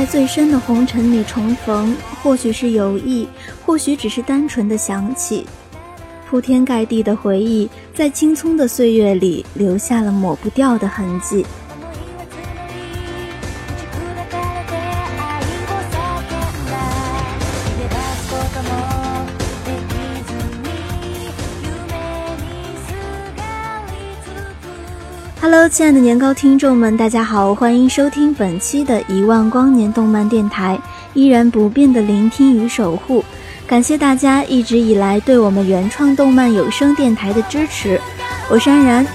在最深的红尘里重逢，或许是有意，或许只是单纯的想起。铺天盖地的回忆，在青葱的岁月里留下了抹不掉的痕迹。Hello，亲爱的年糕听众们，大家好，欢迎收听本期的一万光年动漫电台，依然不变的聆听与守护，感谢大家一直以来对我们原创动漫有声电台的支持，我是安然。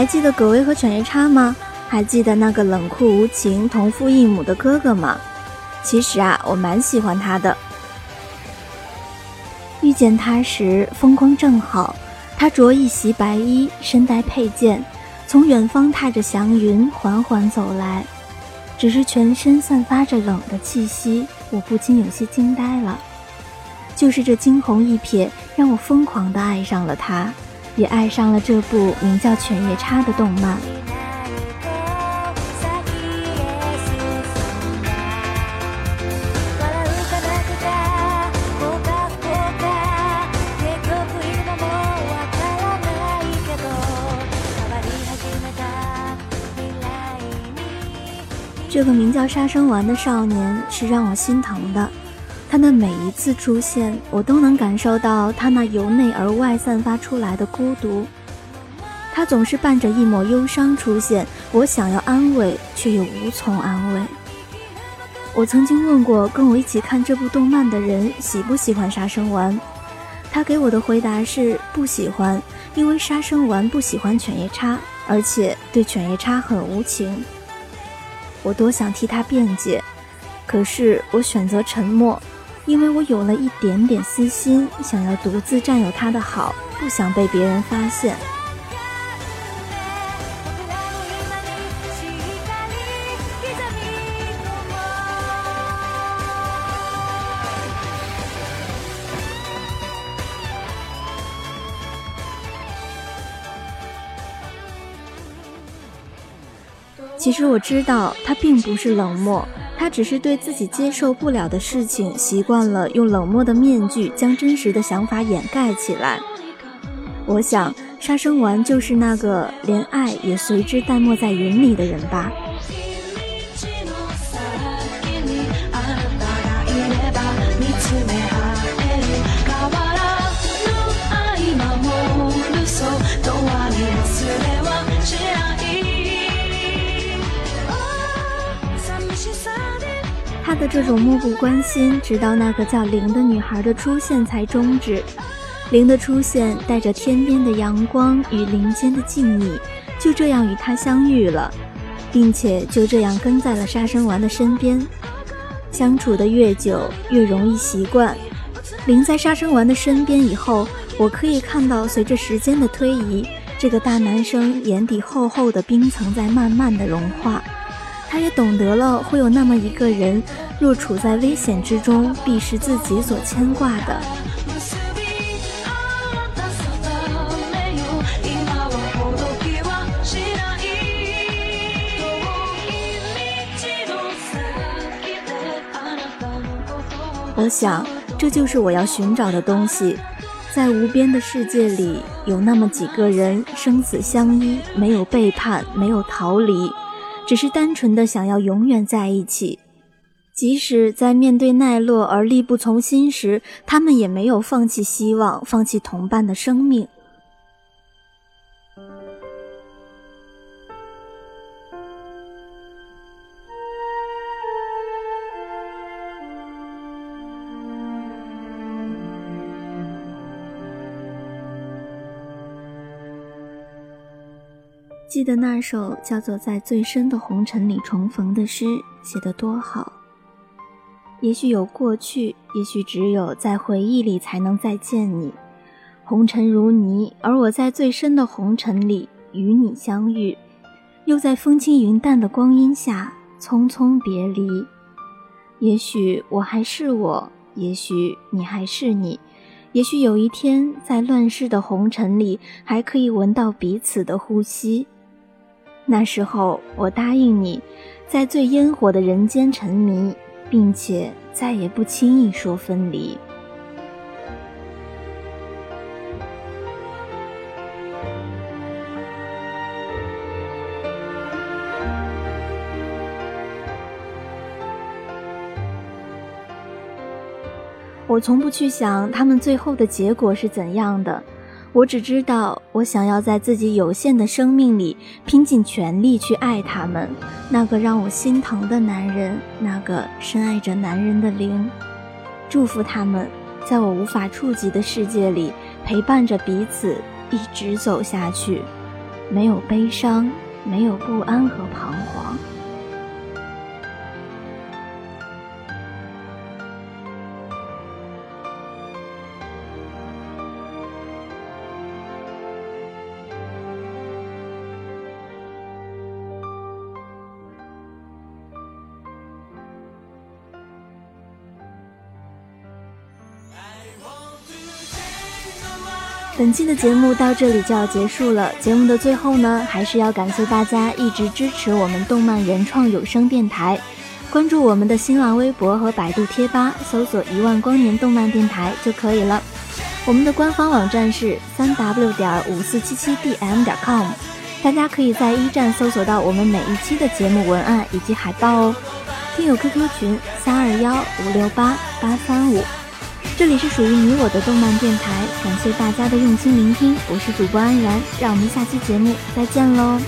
还记得葛威和犬夜叉吗？还记得那个冷酷无情、同父异母的哥哥吗？其实啊，我蛮喜欢他的。遇见他时，风光正好，他着一袭白衣，身带佩剑，从远方踏着祥云缓缓走来，只是全身散发着冷的气息，我不禁有些惊呆了。就是这惊鸿一瞥，让我疯狂地爱上了他。也爱上了这部名叫《犬夜叉》的动漫。这个名叫杀生丸的少年是让我心疼的。他的每一次出现，我都能感受到他那由内而外散发出来的孤独。他总是伴着一抹忧伤出现，我想要安慰，却又无从安慰。我曾经问过跟我一起看这部动漫的人喜不喜欢杀生丸，他给我的回答是不喜欢，因为杀生丸不喜欢犬夜叉，而且对犬夜叉很无情。我多想替他辩解，可是我选择沉默。因为我有了一点点私心，想要独自占有他的好，不想被别人发现。其实我知道，他并不是冷漠。他只是对自己接受不了的事情习惯了，用冷漠的面具将真实的想法掩盖起来。我想，杀生丸就是那个连爱也随之淡漠在云里的人吧。他的这种漠不关心，直到那个叫灵的女孩的出现才终止。灵的出现带着天边的阳光与林间的静谧，就这样与他相遇了，并且就这样跟在了杀生丸的身边。相处的越久，越容易习惯。灵在杀生丸的身边以后，我可以看到，随着时间的推移，这个大男生眼底厚厚的冰层在慢慢的融化。他也懂得了会有那么一个人，若处在危险之中，必是自己所牵挂的。我想，这就是我要寻找的东西。在无边的世界里，有那么几个人生死相依，没有背叛，没有逃离，只是单纯的想要永远在一起。即使在面对奈落而力不从心时，他们也没有放弃希望，放弃同伴的生命。记得那首叫做《在最深的红尘里重逢》的诗，写得多好。也许有过去，也许只有在回忆里才能再见你。红尘如泥，而我在最深的红尘里与你相遇，又在风轻云淡的光阴下匆匆别离。也许我还是我，也许你还是你。也许有一天，在乱世的红尘里，还可以闻到彼此的呼吸。那时候，我答应你，在最烟火的人间沉迷，并且再也不轻易说分离。我从不去想他们最后的结果是怎样的。我只知道，我想要在自己有限的生命里拼尽全力去爱他们，那个让我心疼的男人，那个深爱着男人的灵。祝福他们，在我无法触及的世界里陪伴着彼此，一直走下去，没有悲伤，没有不安和彷徨。本期的节目到这里就要结束了。节目的最后呢，还是要感谢大家一直支持我们动漫原创有声电台，关注我们的新浪微博和百度贴吧，搜索“一万光年动漫电台”就可以了。我们的官方网站是三 w 点五四七七 dm 点 com，大家可以在一站搜索到我们每一期的节目文案以及海报哦。听友 QQ 群三二幺五六八八三五。这里是属于你我的动漫电台，感谢大家的用心聆听，我是主播安然，让我们下期节目再见喽。